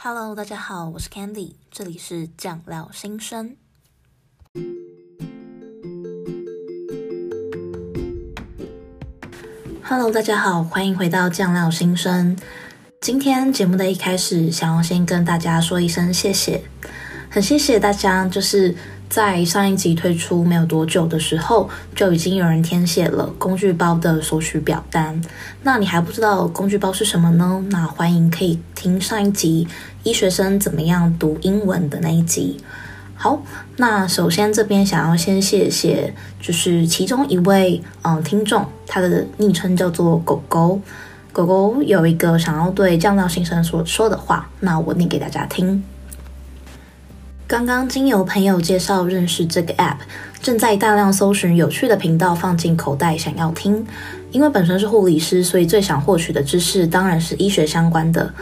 Hello，大家好，我是 Candy，这里是酱料新生。Hello，大家好，欢迎回到酱料新生。今天节目的一开始，想要先跟大家说一声谢谢，很谢谢大家，就是。在上一集推出没有多久的时候，就已经有人填写了工具包的索取表单。那你还不知道工具包是什么呢？那欢迎可以听上一集医学生怎么样读英文的那一集。好，那首先这边想要先谢谢，就是其中一位嗯听众，他的昵称叫做狗狗。狗狗有一个想要对酱料心声所说的话，那我念给大家听。刚刚经由朋友介绍认识这个 App，正在大量搜寻有趣的频道放进口袋，想要听。因为本身是护理师，所以最想获取的知识当然是医学相关的。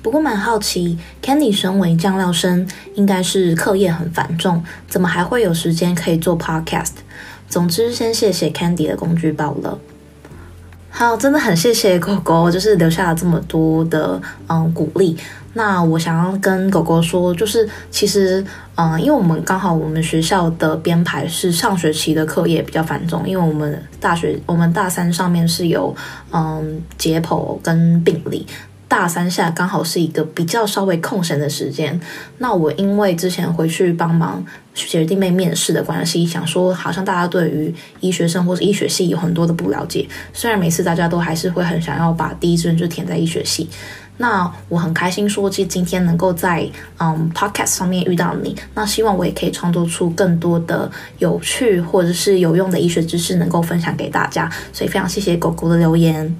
不过蛮好奇，Candy 身为酱料生，应该是课业很繁重，怎么还会有时间可以做 Podcast？总之，先谢谢 Candy 的工具包了。好，真的很谢谢狗狗，就是留下了这么多的嗯鼓励。那我想要跟狗狗说，就是其实，嗯，因为我们刚好我们学校的编排是上学期的课业比较繁重，因为我们大学我们大三上面是有嗯解剖跟病理，大三下刚好是一个比较稍微空闲的时间。那我因为之前回去帮忙学弟妹面试的关系，想说好像大家对于医学生或者医学系有很多的不了解，虽然每次大家都还是会很想要把第一志愿就填在医学系。那我很开心，说其实今天能够在嗯 podcast 上面遇到你，那希望我也可以创作出更多的有趣或者是有用的医学知识，能够分享给大家。所以非常谢谢狗狗的留言。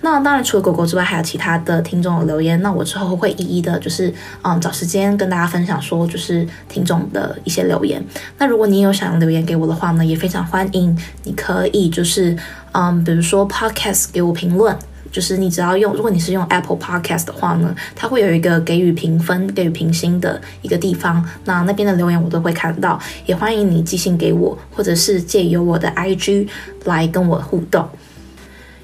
那当然除了狗狗之外，还有其他的听众的留言。那我之后会一一的，就是嗯找时间跟大家分享，说就是听众的一些留言。那如果你有想要留言给我的话呢，也非常欢迎，你可以就是嗯比如说 podcast 给我评论。就是你只要用，如果你是用 Apple Podcast 的话呢，它会有一个给予评分、给予评星的一个地方。那那边的留言我都会看到，也欢迎你寄信给我，或者是借由我的 IG 来跟我互动。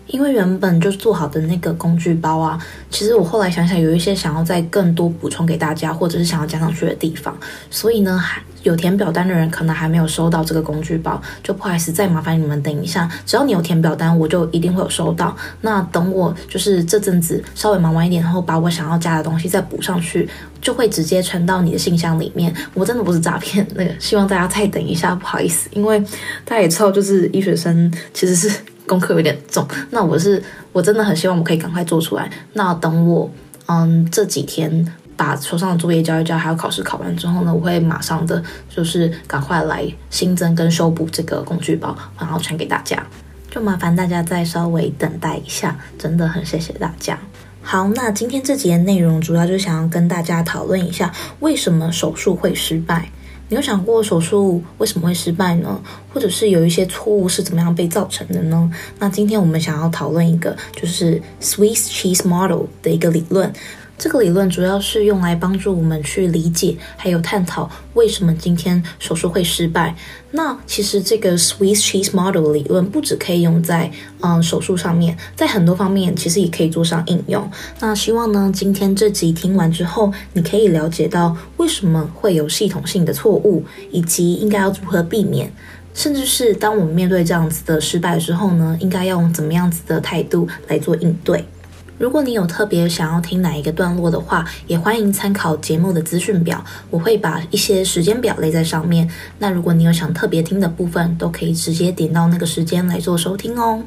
因为原本就做好的那个工具包啊，其实我后来想想，有一些想要再更多补充给大家，或者是想要加上去的地方，所以呢还。有填表单的人可能还没有收到这个工具包，就不好意思，再麻烦你们等一下。只要你有填表单，我就一定会有收到。那等我就是这阵子稍微忙完一点，然后把我想要加的东西再补上去，就会直接传到你的信箱里面。我真的不是诈骗，那个希望大家再等一下，不好意思，因为大家也知道，就是医学生其实是功课有点重。那我是我真的很希望我可以赶快做出来。那等我嗯这几天。把手上的作业交一交，还有考试考完之后呢，我会马上的就是赶快来新增跟修补这个工具包，然后传给大家。就麻烦大家再稍微等待一下，真的很谢谢大家。好，那今天这节内容主要就想要跟大家讨论一下，为什么手术会失败？你有想过手术为什么会失败呢？或者是有一些错误是怎么样被造成的呢？那今天我们想要讨论一个就是 Swiss Cheese Model 的一个理论。这个理论主要是用来帮助我们去理解，还有探讨为什么今天手术会失败。那其实这个 Swiss Cheese Model 理论不只可以用在嗯手术上面，在很多方面其实也可以做上应用。那希望呢，今天这集听完之后，你可以了解到为什么会有系统性的错误，以及应该要如何避免，甚至是当我们面对这样子的失败之后呢，应该要用怎么样子的态度来做应对。如果你有特别想要听哪一个段落的话，也欢迎参考节目的资讯表，我会把一些时间表列在上面。那如果你有想特别听的部分，都可以直接点到那个时间来做收听哦。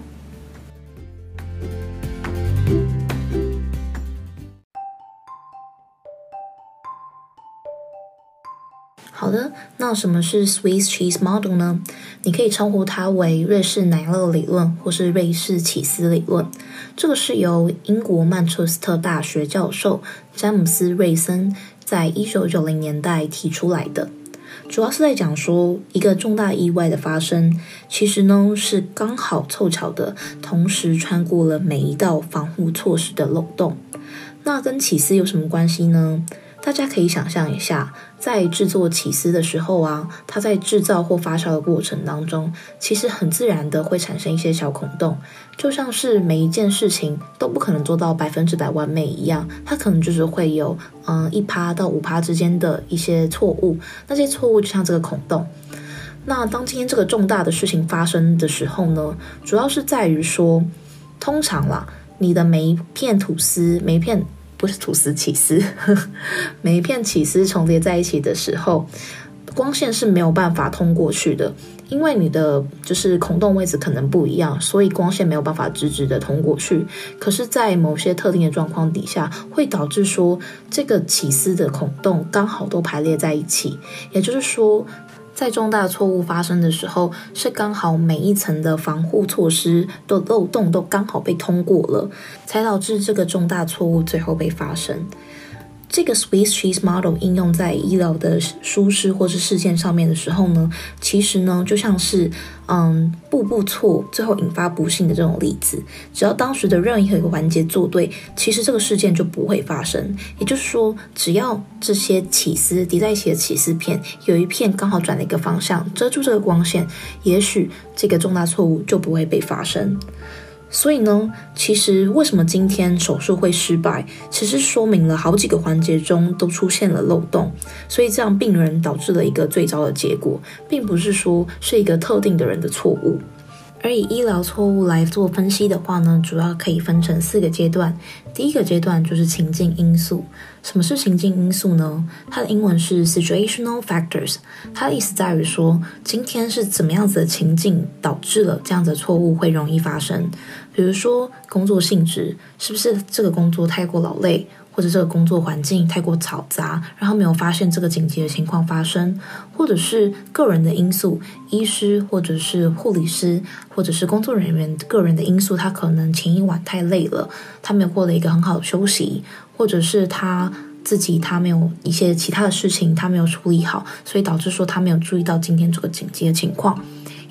好的，那什么是 Swiss Cheese Model 呢？你可以称呼它为瑞士奶酪理论，或是瑞士起司理论。这个是由英国曼彻斯特大学教授詹姆斯·瑞森在一九九零年代提出来的，主要是在讲说一个重大意外的发生，其实呢是刚好凑巧的，同时穿过了每一道防护措施的漏洞。那跟起司有什么关系呢？大家可以想象一下，在制作起司的时候啊，它在制造或发酵的过程当中，其实很自然的会产生一些小孔洞，就像是每一件事情都不可能做到百分之百完美一样，它可能就是会有嗯一趴到五趴之间的一些错误，那些错误就像这个孔洞。那当今天这个重大的事情发生的时候呢，主要是在于说，通常啦，你的每一片吐司，每一片。不是吐司起司，每一片起司重叠在一起的时候，光线是没有办法通过去的，因为你的就是孔洞位置可能不一样，所以光线没有办法直直的通过去。可是，在某些特定的状况底下，会导致说这个起司的孔洞刚好都排列在一起，也就是说。在重大错误发生的时候，是刚好每一层的防护措施的漏洞都刚好被通过了，才导致这个重大错误最后被发生。这个 Swiss cheese model 应用在医疗的疏失或是事件上面的时候呢，其实呢就像是嗯步步错，最后引发不幸的这种例子。只要当时的任何一个环节做对，其实这个事件就不会发生。也就是说，只要这些起司叠在一起的起司片有一片刚好转了一个方向，遮住这个光线，也许这个重大错误就不会被发生。所以呢，其实为什么今天手术会失败，其实说明了好几个环节中都出现了漏洞，所以这样病人导致了一个最糟的结果，并不是说是一个特定的人的错误。而以医疗错误来做分析的话呢，主要可以分成四个阶段。第一个阶段就是情境因素。什么是情境因素呢？它的英文是 situational factors。它的意思在于说，今天是怎么样子的情境导致了这样子的错误会容易发生。比如说工作性质，是不是这个工作太过劳累？或者这个工作环境太过嘈杂，然后没有发现这个紧急的情况发生，或者是个人的因素，医师或者是护理师，或者是工作人员个人的因素，他可能前一晚太累了，他没有获得一个很好的休息，或者是他自己他没有一些其他的事情他没有处理好，所以导致说他没有注意到今天这个紧急的情况，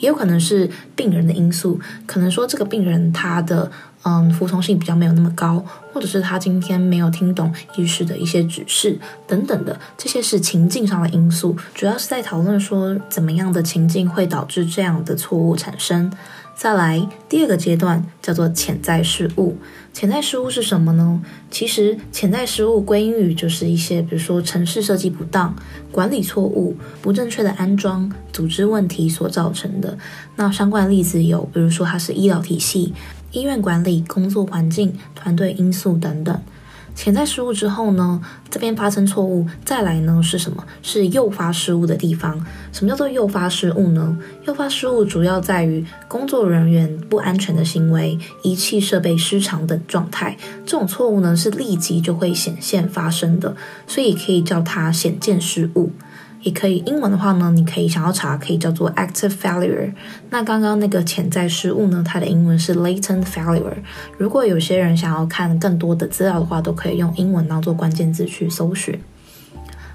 也有可能是病人的因素，可能说这个病人他的。嗯，服从性比较没有那么高，或者是他今天没有听懂医师的一些指示等等的，这些是情境上的因素，主要是在讨论说怎么样的情境会导致这样的错误产生。再来，第二个阶段叫做潜在事物。潜在失误是什么呢？其实潜在失误归因于就是一些，比如说城市设计不当、管理错误、不正确的安装、组织问题所造成的。那相关例子有，比如说它是医疗体系。医院管理、工作环境、团队因素等等，潜在失误之后呢，这边发生错误，再来呢是什么？是诱发失误的地方。什么叫做诱发失误呢？诱发失误主要在于工作人员不安全的行为、仪器设备失常等状态。这种错误呢是立即就会显现发生的，所以可以叫它显见失误。也可以，英文的话呢，你可以想要查，可以叫做 active failure。那刚刚那个潜在失误呢，它的英文是 latent failure。如果有些人想要看更多的资料的话，都可以用英文当做关键字去搜寻。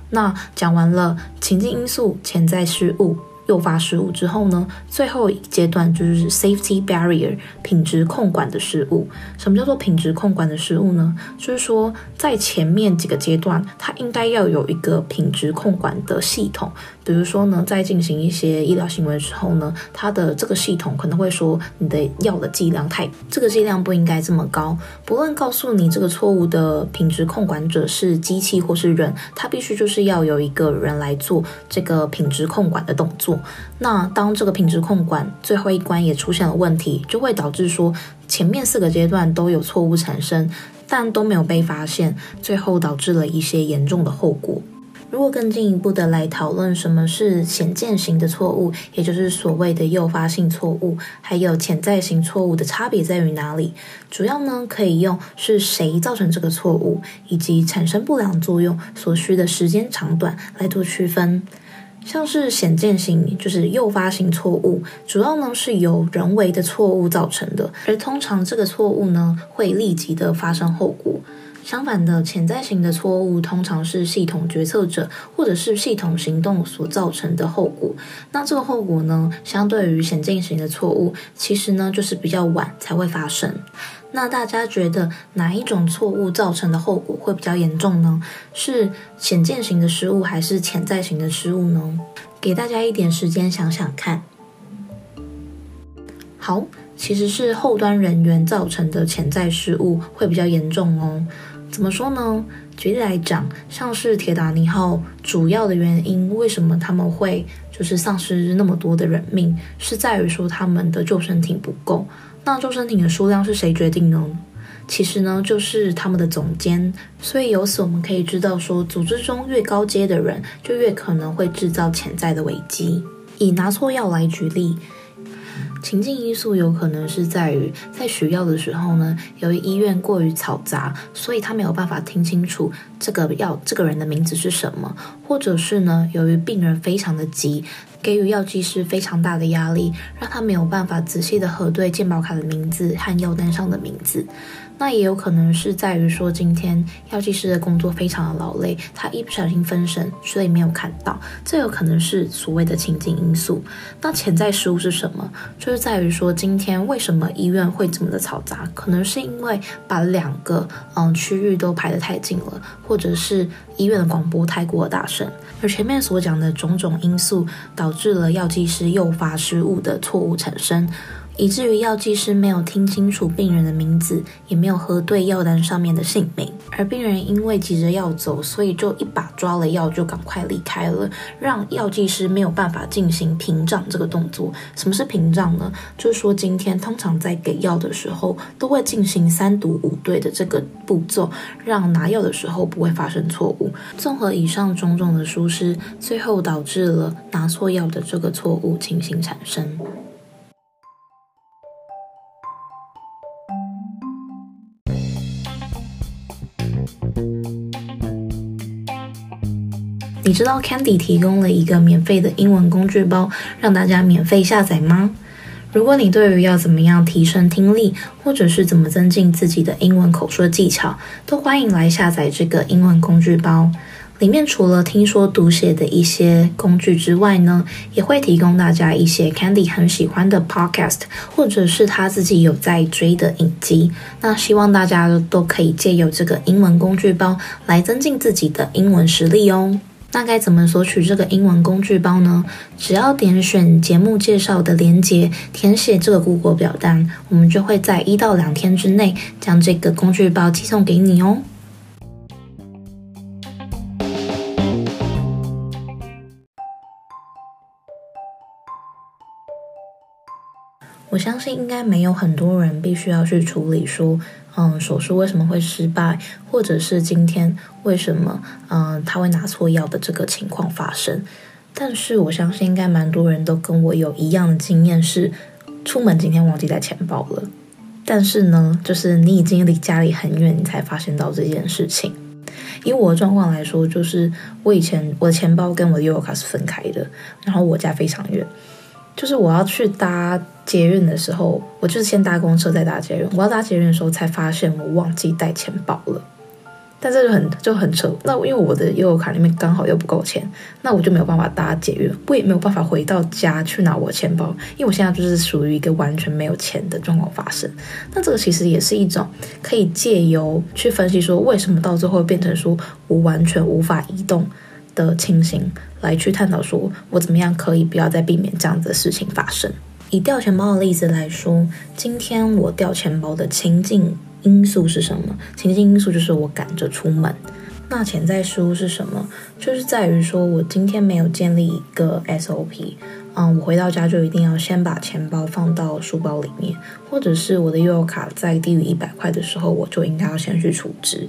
那讲完了情境因素、潜在失误。诱发失误之后呢，最后一阶段就是 safety barrier 品质控管的失误。什么叫做品质控管的失误呢？就是说在前面几个阶段，它应该要有一个品质控管的系统。比如说呢，在进行一些医疗行为的时候呢，它的这个系统可能会说你的药的剂量太，这个剂量不应该这么高。不论告诉你这个错误的品质控管者是机器或是人，它必须就是要有一个人来做这个品质控管的动作。那当这个品质控管最后一关也出现了问题，就会导致说前面四个阶段都有错误产生，但都没有被发现，最后导致了一些严重的后果。如果更进一步的来讨论什么是显见型的错误，也就是所谓的诱发性错误，还有潜在型错误的差别在于哪里？主要呢可以用是谁造成这个错误，以及产生不良作用所需的时间长短来做区分。像是显见型，就是诱发性错误，主要呢是由人为的错误造成的，而通常这个错误呢会立即的发生后果。相反的，潜在型的错误通常是系统决策者或者是系统行动所造成的后果。那这个后果呢，相对于显见型的错误，其实呢就是比较晚才会发生。那大家觉得哪一种错误造成的后果会比较严重呢？是显见型的失误还是潜在型的失误呢？给大家一点时间想想看。好，其实是后端人员造成的潜在失误会比较严重哦。怎么说呢？举例来讲，像是铁达尼号主要的原因，为什么他们会就是丧失那么多的人命，是在于说他们的救生艇不够。那救生艇的数量是谁决定呢？其实呢，就是他们的总监。所以由此我们可以知道说，组织中越高阶的人，就越可能会制造潜在的危机。以拿错药来举例。情境因素有可能是在于，在取药的时候呢，由于医院过于嘈杂，所以他没有办法听清楚这个药这个人的名字是什么，或者是呢，由于病人非常的急，给予药剂师非常大的压力，让他没有办法仔细的核对健保卡的名字和药单上的名字。那也有可能是在于说，今天药剂师的工作非常的劳累，他一不小心分神，所以没有看到。这有可能是所谓的情境因素。那潜在失误是什么？就是在于说，今天为什么医院会这么的嘈杂？可能是因为把两个嗯区域都排得太近了，或者是医院的广播太过大声。而前面所讲的种种因素，导致了药剂师诱发失误的错误产生。以至于药剂师没有听清楚病人的名字，也没有核对药单上面的姓名，而病人因为急着要走，所以就一把抓了药就赶快离开了，让药剂师没有办法进行屏障这个动作。什么是屏障呢？就是说今天通常在给药的时候都会进行三读五对的这个步骤，让拿药的时候不会发生错误。综合以上种种的疏失，最后导致了拿错药的这个错误情形产生。你知道 Candy 提供了一个免费的英文工具包，让大家免费下载吗？如果你对于要怎么样提升听力，或者是怎么增进自己的英文口说技巧，都欢迎来下载这个英文工具包。里面除了听说读写的一些工具之外呢，也会提供大家一些 Candy 很喜欢的 Podcast，或者是他自己有在追的影集。那希望大家都可以借由这个英文工具包来增进自己的英文实力哦。那该怎么索取这个英文工具包呢？只要点选节目介绍的链接，填写这个估国表单，我们就会在一到两天之内将这个工具包寄送给你哦。我相信应该没有很多人必须要去处理说。嗯，手术为什么会失败，或者是今天为什么嗯他会拿错药的这个情况发生？但是我相信应该蛮多人都跟我有一样的经验，是出门今天忘记带钱包了。但是呢，就是你已经离家里很远，你才发现到这件事情。以我的状况来说，就是我以前我的钱包跟我的悠游卡是分开的，然后我家非常远。就是我要去搭捷运的时候，我就是先搭公车再搭捷运。我要搭捷运的时候才发现我忘记带钱包了，但这就很就很扯。那因为我的悠游卡里面刚好又不够钱，那我就没有办法搭捷运，我也没有办法回到家去拿我钱包，因为我现在就是属于一个完全没有钱的状况发生。那这个其实也是一种可以借由去分析说，为什么到最后变成说我完全无法移动的情形。来去探讨说，我怎么样可以不要再避免这样子的事情发生。以掉钱包的例子来说，今天我掉钱包的情境因素是什么？情境因素就是我赶着出门。那潜在失误是什么？就是在于说我今天没有建立一个 SOP。嗯，我回到家就一定要先把钱包放到书包里面，或者是我的悠游卡在低于一百块的时候，我就应该要先去储值。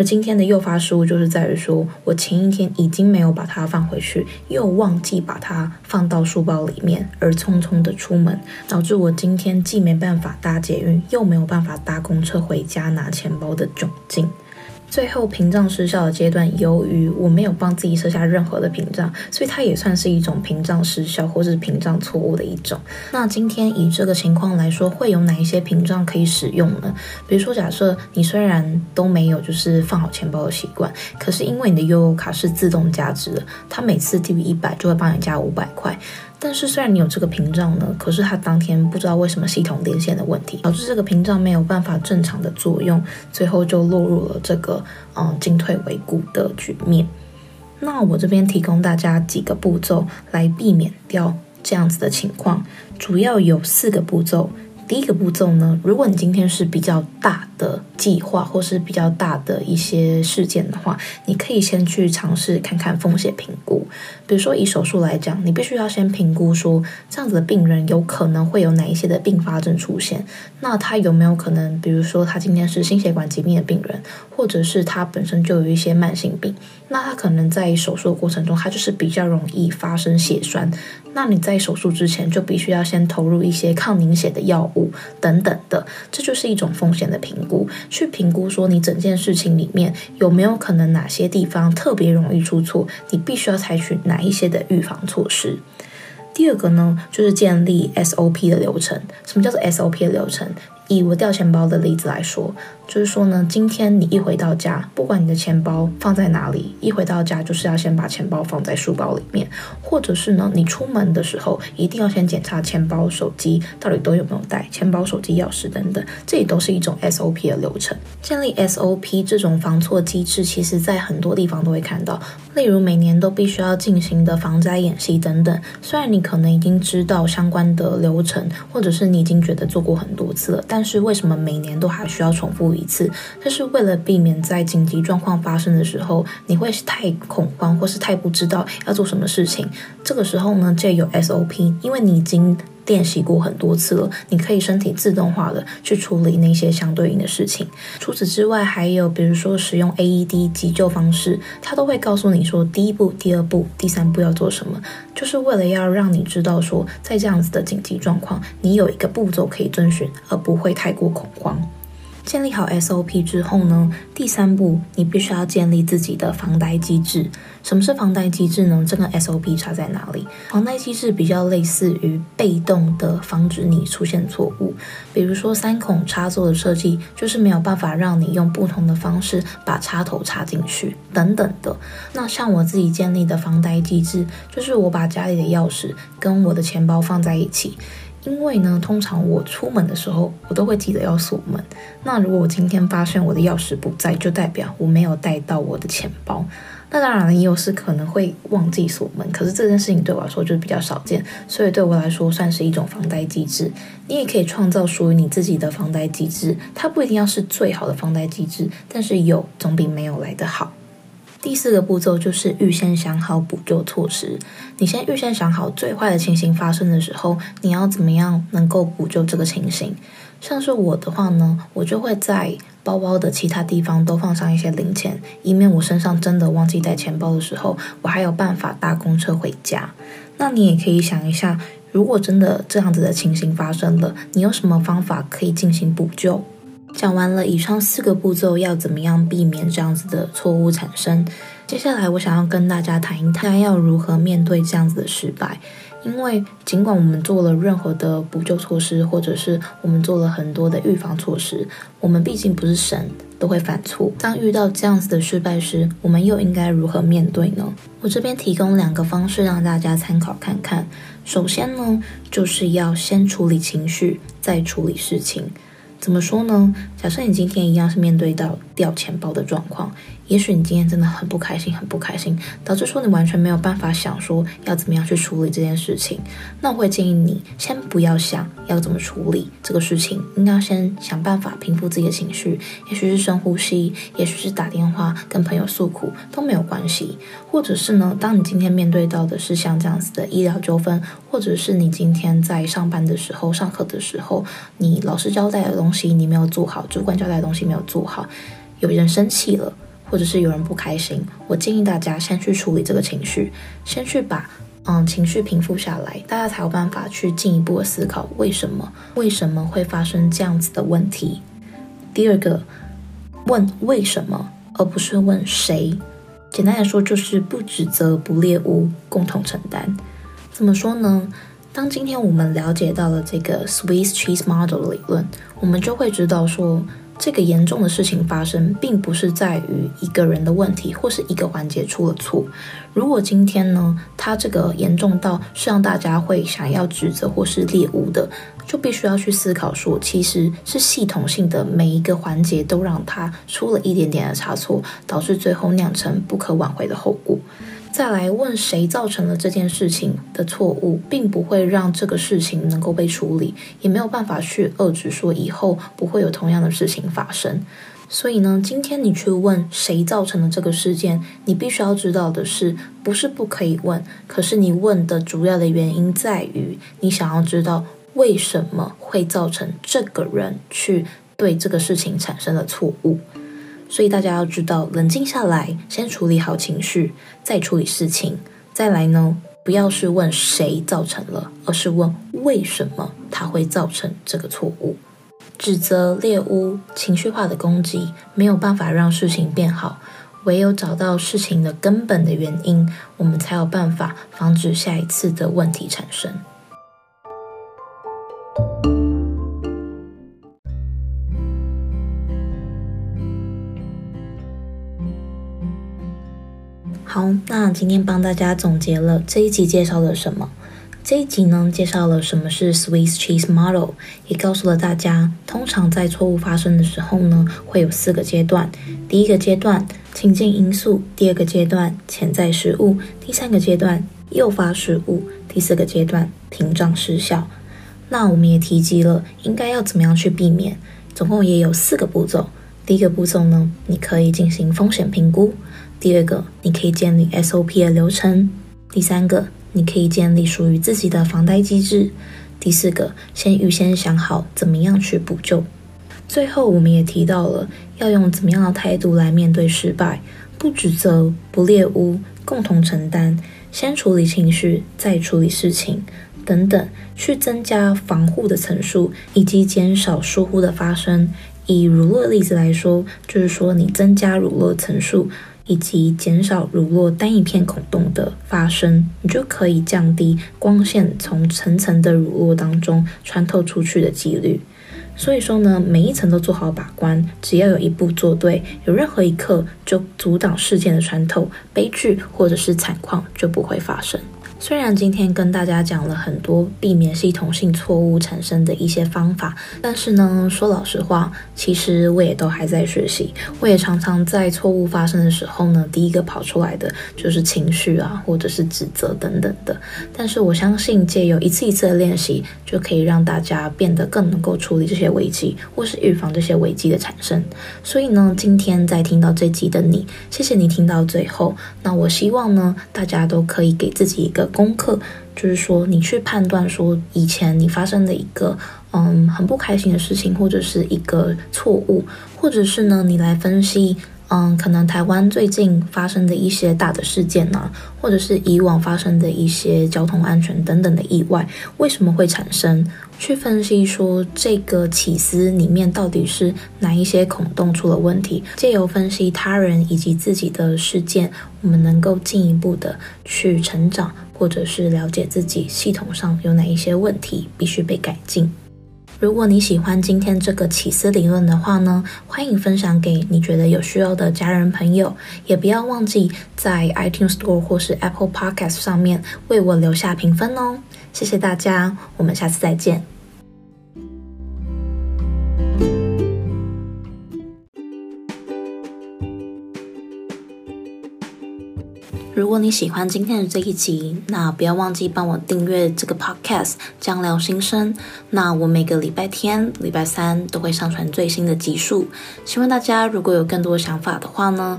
而今天的诱发失误就是在于说，我前一天已经没有把它放回去，又忘记把它放到书包里面，而匆匆的出门，导致我今天既没办法搭捷运，又没有办法搭公车回家拿钱包的窘境。最后屏障失效的阶段，由于我没有帮自己设下任何的屏障，所以它也算是一种屏障失效或是屏障错误的一种。那今天以这个情况来说，会有哪一些屏障可以使用呢？比如说，假设你虽然都没有就是放好钱包的习惯，可是因为你的悠游卡是自动加值的，它每次低于一百就会帮你加五百块。但是虽然你有这个屏障呢，可是它当天不知道为什么系统连线的问题，导致这个屏障没有办法正常的作用，最后就落入了这个嗯进退维谷的局面。那我这边提供大家几个步骤来避免掉这样子的情况，主要有四个步骤。第一个步骤呢，如果你今天是比较大的计划或是比较大的一些事件的话，你可以先去尝试看看风险评估。比如说以手术来讲，你必须要先评估说这样子的病人有可能会有哪一些的并发症出现。那他有没有可能，比如说他今天是心血管疾病的病人，或者是他本身就有一些慢性病，那他可能在手术的过程中，他就是比较容易发生血栓。那你在手术之前就必须要先投入一些抗凝血的药物等等的，这就是一种风险的评去评估说你整件事情里面有没有可能哪些地方特别容易出错，你必须要采取哪一些的预防措施。第二个呢，就是建立 SOP 的流程。什么叫做 SOP 的流程？以我掉钱包的例子来说，就是说呢，今天你一回到家，不管你的钱包放在哪里，一回到家就是要先把钱包放在书包里面，或者是呢，你出门的时候一定要先检查钱包、手机到底都有没有带，钱包、手机、钥匙等等，这也都是一种 SOP 的流程。建立 SOP 这种防错机制，其实在很多地方都会看到，例如每年都必须要进行的防灾演习等等。虽然你可能已经知道相关的流程，或者是你已经觉得做过很多次了，但是为什么每年都还需要重复一次？这是为了避免在紧急状况发生的时候，你会太恐慌，或是太不知道要做什么事情。这个时候呢，这有 SOP，因为你已经。练习过很多次了，你可以身体自动化的去处理那些相对应的事情。除此之外，还有比如说使用 AED 急救方式，它都会告诉你说第一步、第二步、第三步要做什么，就是为了要让你知道说，在这样子的紧急状况，你有一个步骤可以遵循，而不会太过恐慌。建立好 SOP 之后呢，第三步你必须要建立自己的防呆机制。什么是防呆机制呢？这个 SOP 差在哪里？防呆机制比较类似于被动的防止你出现错误，比如说三孔插座的设计，就是没有办法让你用不同的方式把插头插进去等等的。那像我自己建立的防呆机制，就是我把家里的钥匙跟我的钱包放在一起。因为呢，通常我出门的时候，我都会记得要锁门。那如果我今天发现我的钥匙不在，就代表我没有带到我的钱包。那当然了，也有是可能会忘记锁门，可是这件事情对我来说就是比较少见，所以对我来说算是一种防呆机制。你也可以创造属于你自己的防呆机制，它不一定要是最好的防呆机制，但是有总比没有来得好。第四个步骤就是预先想好补救措施。你先预先想好最坏的情形发生的时候，你要怎么样能够补救这个情形。像是我的话呢，我就会在包包的其他地方都放上一些零钱，以免我身上真的忘记带钱包的时候，我还有办法搭公车回家。那你也可以想一下，如果真的这样子的情形发生了，你有什么方法可以进行补救？讲完了以上四个步骤，要怎么样避免这样子的错误产生？接下来我想要跟大家谈一谈，要如何面对这样子的失败。因为尽管我们做了任何的补救措施，或者是我们做了很多的预防措施，我们毕竟不是神，都会犯错。当遇到这样子的失败时，我们又应该如何面对呢？我这边提供两个方式让大家参考看看。首先呢，就是要先处理情绪，再处理事情。怎么说呢？假设你今天一样是面对到掉钱包的状况。也许你今天真的很不开心，很不开心，导致说你完全没有办法想说要怎么样去处理这件事情。那我会建议你先不要想要怎么处理这个事情，应该先想办法平复自己的情绪。也许是深呼吸，也许是打电话跟朋友诉苦都没有关系。或者是呢，当你今天面对到的是像这样子的医疗纠纷，或者是你今天在上班的时候、上课的时候，你老师交代的东西你没有做好，主管交代的东西没有做好，有人生气了。或者是有人不开心，我建议大家先去处理这个情绪，先去把嗯情绪平复下来，大家才有办法去进一步的思考为什么为什么会发生这样子的问题。第二个，问为什么而不是问谁。简单来说，就是不指责、不猎巫，共同承担。怎么说呢？当今天我们了解到了这个 Swiss Cheese Model 理论，我们就会知道说，这个严重的事情发生，并不是在于一个人的问题，或是一个环节出了错。如果今天呢，它这个严重到是让大家会想要指责或是猎物的，就必须要去思考说，其实是系统性的每一个环节都让它出了一点点的差错，导致最后酿成不可挽回的后果。再来问谁造成了这件事情的错误，并不会让这个事情能够被处理，也没有办法去遏制说以后不会有同样的事情发生。所以呢，今天你去问谁造成了这个事件，你必须要知道的是，不是不可以问，可是你问的主要的原因在于你想要知道为什么会造成这个人去对这个事情产生了错误。所以大家要知道，冷静下来，先处理好情绪，再处理事情。再来呢，不要是问谁造成了，而是问为什么他会造成这个错误。指责、猎巫、情绪化的攻击，没有办法让事情变好。唯有找到事情的根本的原因，我们才有办法防止下一次的问题产生。好，那今天帮大家总结了这一集介绍了什么？这一集呢，介绍了什么是 Swiss Cheese Model，也告诉了大家，通常在错误发生的时候呢，会有四个阶段。第一个阶段，情境因素；第二个阶段，潜在失误；第三个阶段，诱发失误；第四个阶段，屏障失效。那我们也提及了，应该要怎么样去避免，总共也有四个步骤。第一个步骤呢，你可以进行风险评估。第二个，你可以建立 SOP 的流程；第三个，你可以建立属于自己的防呆机制；第四个，先预先想好怎么样去补救。最后，我们也提到了要用怎么样的态度来面对失败，不指责，不猎污，共同承担，先处理情绪，再处理事情，等等，去增加防护的层数，以及减少疏忽的发生。以乳酪的例子来说，就是说你增加乳酪层数。以及减少乳酪单一片孔洞的发生，你就可以降低光线从层层的乳酪当中穿透出去的几率。所以说呢，每一层都做好把关，只要有一步做对，有任何一刻就阻挡事件的穿透，悲剧或者是惨况就不会发生。虽然今天跟大家讲了很多避免系统性错误产生的一些方法，但是呢，说老实话，其实我也都还在学习。我也常常在错误发生的时候呢，第一个跑出来的就是情绪啊，或者是指责等等的。但是我相信，借由一次一次的练习，就可以让大家变得更能够处理这些危机，或是预防这些危机的产生。所以呢，今天在听到这集的你，谢谢你听到最后。那我希望呢，大家都可以给自己一个。功课就是说，你去判断说以前你发生的一个嗯很不开心的事情，或者是一个错误，或者是呢，你来分析嗯可能台湾最近发生的一些大的事件啊，或者是以往发生的一些交通安全等等的意外，为什么会产生？去分析说这个起司里面到底是哪一些孔洞出了问题，借由分析他人以及自己的事件，我们能够进一步的去成长。或者是了解自己系统上有哪一些问题必须被改进。如果你喜欢今天这个起司理论的话呢，欢迎分享给你觉得有需要的家人朋友，也不要忘记在 iTunes Store 或是 Apple Podcast 上面为我留下评分哦。谢谢大家，我们下次再见。喜欢今天的这一集，那不要忘记帮我订阅这个 podcast《酱料心声》。那我每个礼拜天、礼拜三都会上传最新的集数。希望大家如果有更多想法的话呢，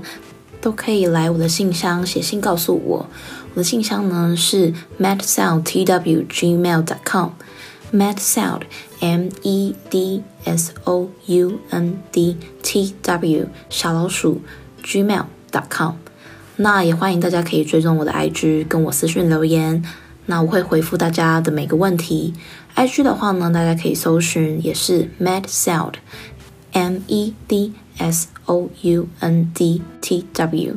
都可以来我的信箱写信告诉我。我的信箱呢是 medsound@gmail.com，medsound m e d s o u n d t w 小老鼠 gmail.com。那也欢迎大家可以追踪我的 IG，跟我私讯留言，那我会回复大家的每个问题。IG 的话呢，大家可以搜寻也是 medsound M E D S O U N D T W。